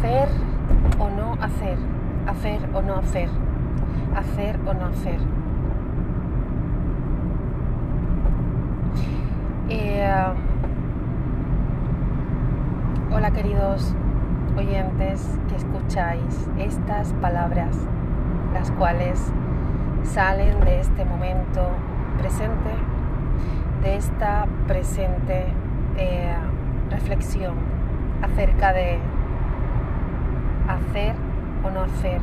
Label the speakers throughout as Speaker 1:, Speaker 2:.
Speaker 1: hacer o no hacer, hacer o no hacer, hacer o no hacer. Eh, hola queridos oyentes que escucháis estas palabras, las cuales salen de este momento presente, de esta presente eh, reflexión acerca de hacer o no hacer,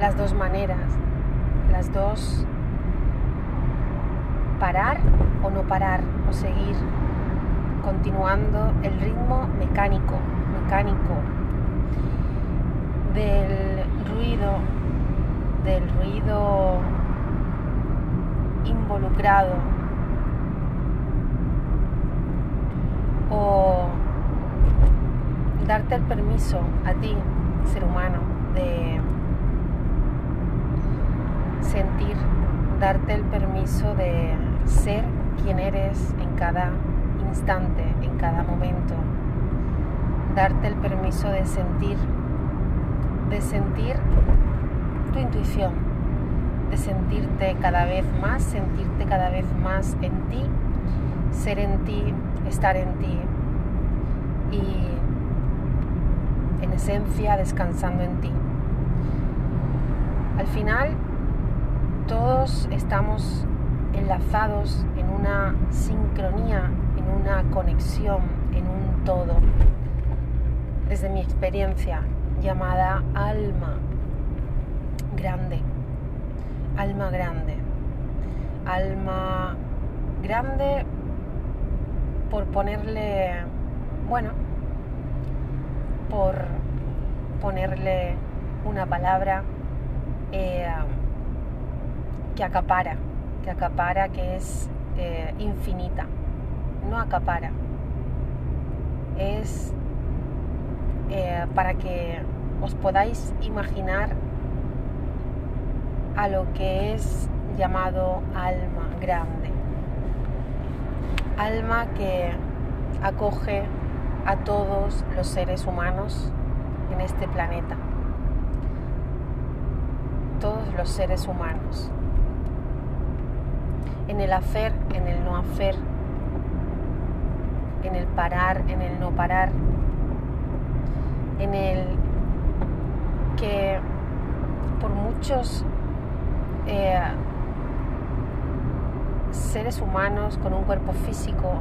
Speaker 1: las dos maneras, las dos parar o no parar o seguir continuando el ritmo mecánico, mecánico del ruido, del ruido involucrado o darte el permiso a ti, ser humano, de sentir, darte el permiso de ser quien eres en cada instante, en cada momento, darte el permiso de sentir, de sentir tu intuición, de sentirte cada vez más, sentirte cada vez más en ti, ser en ti, estar en ti. Y en esencia descansando en ti. Al final, todos estamos enlazados en una sincronía, en una conexión, en un todo, desde mi experiencia llamada alma grande, alma grande, alma grande por ponerle, bueno, por ponerle una palabra eh, que acapara, que acapara, que es eh, infinita. No acapara. Es eh, para que os podáis imaginar a lo que es llamado alma grande. Alma que acoge a todos los seres humanos en este planeta. Todos los seres humanos. En el hacer, en el no hacer, en el parar, en el no parar, en el que por muchos eh, seres humanos con un cuerpo físico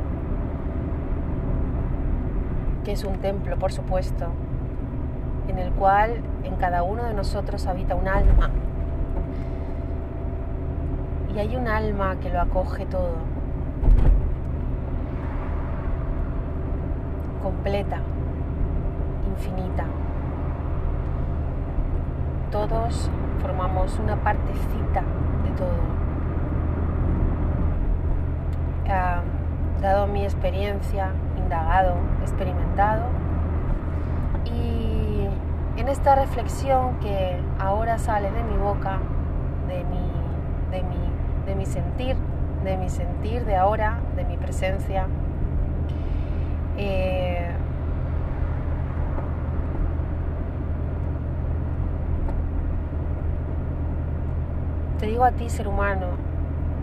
Speaker 1: es un templo, por supuesto, en el cual en cada uno de nosotros habita un alma. Y hay un alma que lo acoge todo, completa, infinita. Todos formamos una partecita de todo. Dado mi experiencia, indagado, experimentado. Y en esta reflexión que ahora sale de mi boca, de mi, de mi, de mi sentir, de mi sentir de ahora, de mi presencia, eh, te digo a ti, ser humano,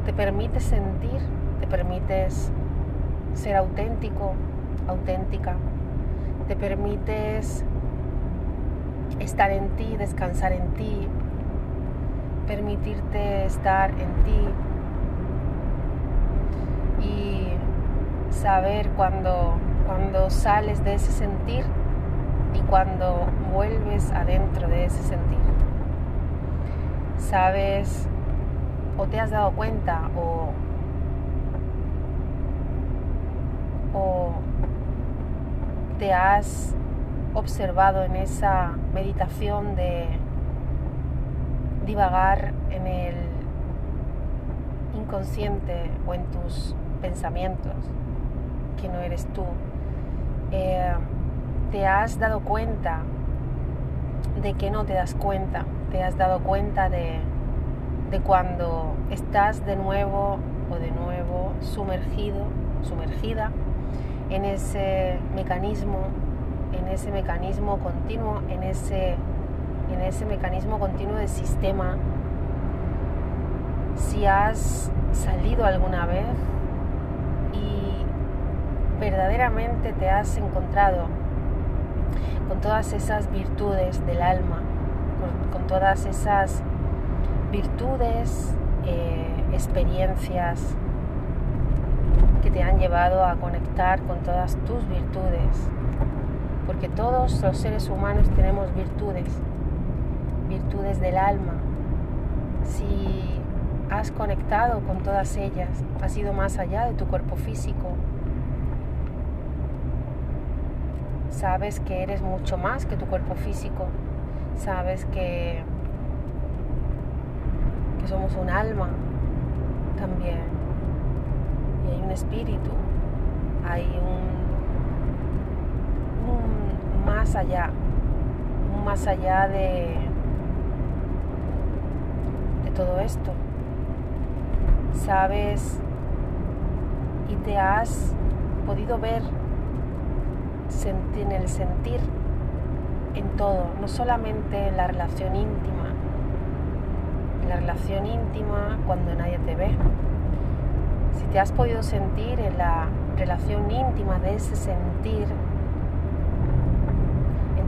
Speaker 1: te permites sentir, te permites ser auténtico, auténtica. Te permites estar en ti, descansar en ti, permitirte estar en ti y saber cuando, cuando sales de ese sentir y cuando vuelves adentro de ese sentir. Sabes o te has dado cuenta o o te has observado en esa meditación de divagar en el inconsciente o en tus pensamientos, que no eres tú, eh, te has dado cuenta de que no te das cuenta, te has dado cuenta de, de cuando estás de nuevo o de nuevo sumergido, sumergida en ese mecanismo en ese mecanismo continuo, en ese, en ese mecanismo continuo de sistema, si has salido alguna vez y verdaderamente te has encontrado con todas esas virtudes del alma, con, todas esas virtudes, eh, experiencias que te han llevado a conectar con todas tus virtudes, porque todos los seres humanos tenemos virtudes, virtudes del alma. Si has conectado con todas ellas, has ido más allá de tu cuerpo físico, sabes que eres mucho más que tu cuerpo físico, sabes que, que somos un alma también, hay un espíritu, hay un más allá, más allá de, de todo esto. Sabes y te has podido ver en el sentir en todo, no solamente en la relación íntima, en la relación íntima cuando nadie te ve. Si te has podido sentir en la relación íntima de ese sentir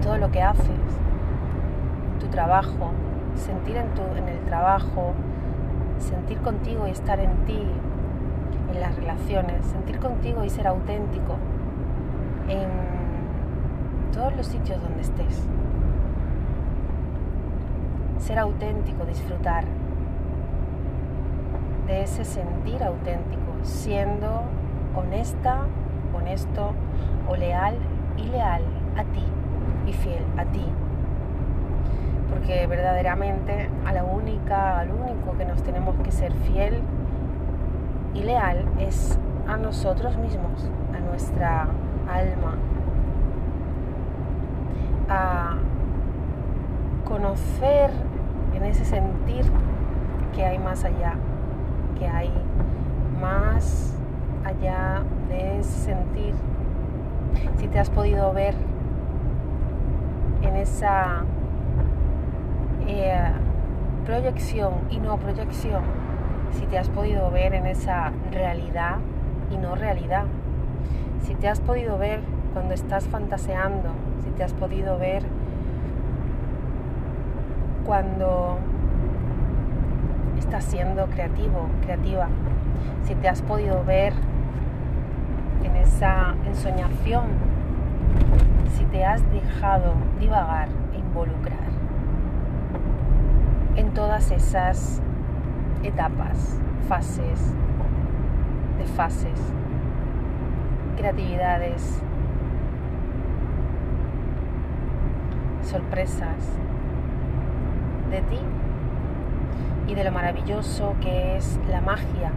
Speaker 1: todo lo que haces, en tu trabajo, sentir en, tu, en el trabajo, sentir contigo y estar en ti, en las relaciones, sentir contigo y ser auténtico en todos los sitios donde estés. Ser auténtico, disfrutar de ese sentir auténtico, siendo honesta, honesto o leal y leal a ti y fiel a ti. Porque verdaderamente a la única, al único que nos tenemos que ser fiel y leal es a nosotros mismos, a nuestra alma, a conocer en ese sentir que hay más allá, que hay más allá de sentir. Si te has podido ver en esa eh, proyección y no proyección, si te has podido ver en esa realidad y no realidad, si te has podido ver cuando estás fantaseando, si te has podido ver cuando estás siendo creativo, creativa, si te has podido ver en esa ensoñación si te has dejado divagar e involucrar en todas esas etapas, fases, de fases, creatividades, sorpresas de ti y de lo maravilloso que es la magia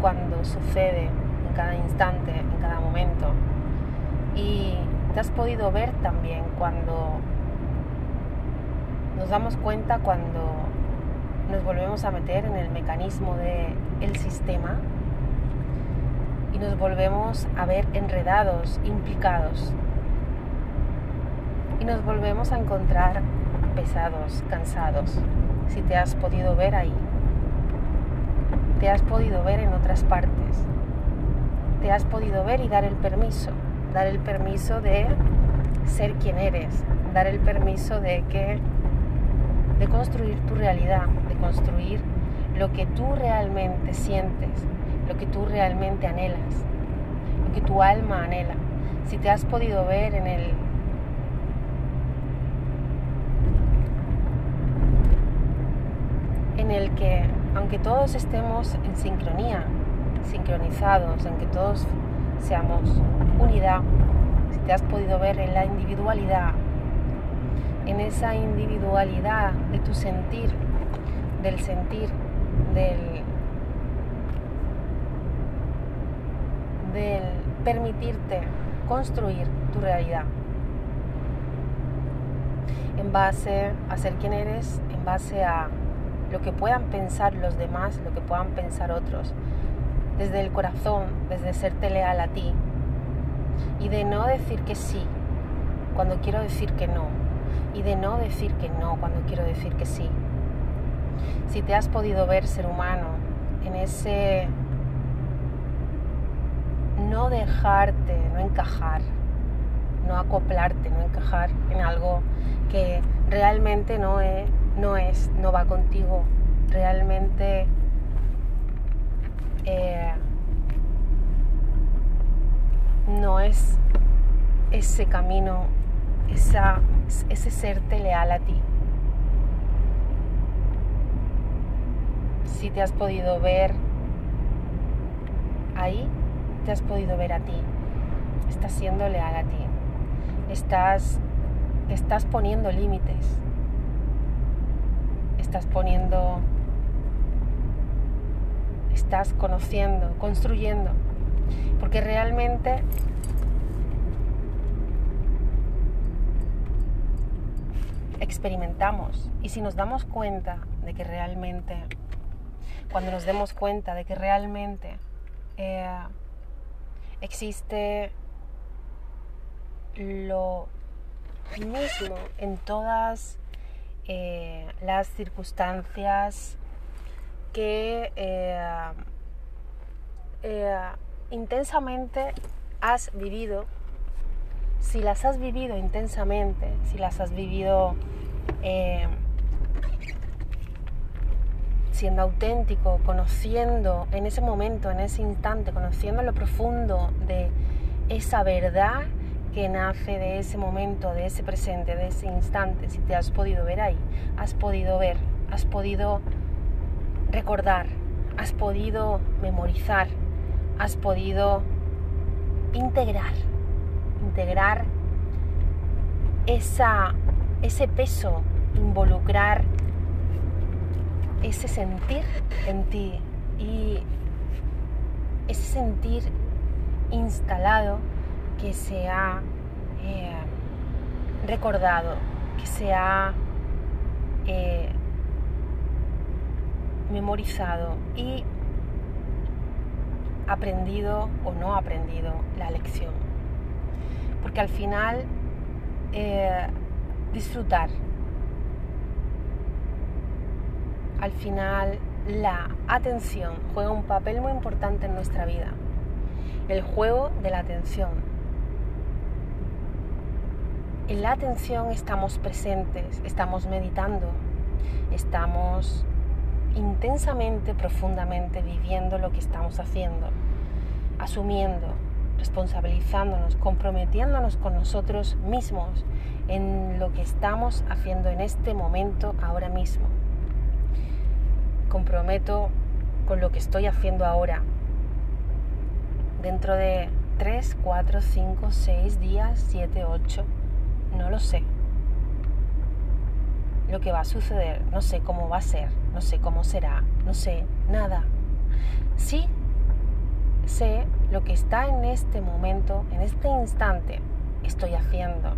Speaker 1: cuando sucede en cada instante, en cada momento. Y te has podido ver también cuando nos damos cuenta cuando nos volvemos a meter en el mecanismo del sistema y nos volvemos a ver enredados, implicados y nos volvemos a encontrar pesados, cansados, si te has podido ver ahí, te has podido ver en otras partes, te has podido ver y dar el permiso. Dar el permiso de ser quien eres, dar el permiso de que de construir tu realidad, de construir lo que tú realmente sientes, lo que tú realmente anhelas, lo que tu alma anhela. Si te has podido ver en el en que aunque todos estemos en sincronía, sincronizados, en que todos seamos unidad, si te has podido ver en la individualidad, en esa individualidad de tu sentir, del sentir, del, del permitirte construir tu realidad en base a ser quien eres, en base a lo que puedan pensar los demás, lo que puedan pensar otros, desde el corazón, desde serte leal a ti y de no decir que sí cuando quiero decir que no y de no decir que no cuando quiero decir que sí. Si te has podido ver ser humano en ese no dejarte, no encajar, no acoplarte, no encajar en algo que realmente no es, no, es, no va contigo, realmente eh, no es ese camino, esa, ese serte leal a ti. Si te has podido ver ahí, te has podido ver a ti. Estás siendo leal a ti. Estás, estás poniendo límites. Estás poniendo... Estás conociendo, construyendo. Porque realmente experimentamos y si nos damos cuenta de que realmente, cuando nos demos cuenta de que realmente eh, existe lo mismo en todas eh, las circunstancias que eh, intensamente has vivido, si las has vivido intensamente, si las has vivido eh, siendo auténtico, conociendo en ese momento, en ese instante, conociendo lo profundo de esa verdad que nace de ese momento, de ese presente, de ese instante, si te has podido ver ahí, has podido ver, has podido recordar, has podido memorizar, has podido integrar, integrar ese peso, involucrar ese sentir en ti y ese sentir instalado que se ha eh, recordado, que se ha eh, memorizado y aprendido o no aprendido la lección. Porque al final eh, disfrutar, al final la atención juega un papel muy importante en nuestra vida. El juego de la atención. En la atención estamos presentes, estamos meditando, estamos intensamente, profundamente viviendo lo que estamos haciendo, asumiendo, responsabilizándonos, comprometiéndonos con nosotros mismos en lo que estamos haciendo en este momento, ahora mismo. Comprometo con lo que estoy haciendo ahora. Dentro de 3, 4, 5, 6 días, 7, 8, no lo sé lo que va a suceder, no sé cómo va a ser, no sé cómo será, no sé nada. Sí sé lo que está en este momento, en este instante, estoy haciendo.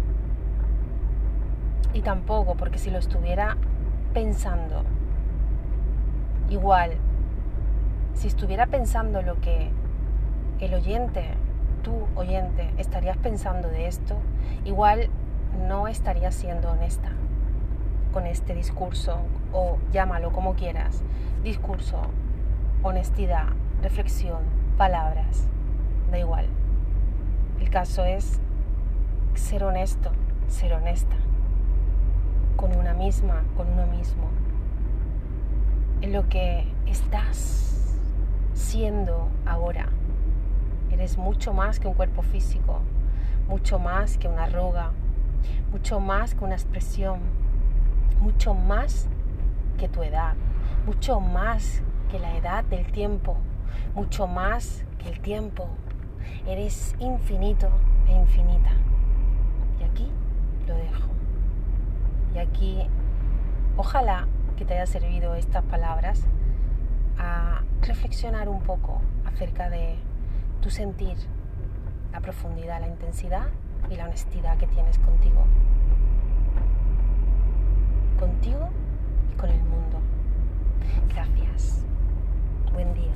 Speaker 1: Y tampoco, porque si lo estuviera pensando, igual, si estuviera pensando lo que el oyente, tú oyente, estarías pensando de esto, igual no estaría siendo honesta con este discurso o llámalo como quieras, discurso, honestidad, reflexión, palabras, da igual. El caso es ser honesto, ser honesta con una misma, con uno mismo, en lo que estás siendo ahora. Eres mucho más que un cuerpo físico, mucho más que una arruga, mucho más que una expresión, mucho más que tu edad, mucho más que la edad del tiempo, mucho más que el tiempo. Eres infinito e infinita. Y aquí lo dejo. Y aquí, ojalá que te haya servido estas palabras a reflexionar un poco acerca de tu sentir, la profundidad, la intensidad y la honestidad que tienes contigo contigo y con el mundo. Gracias. Buen día.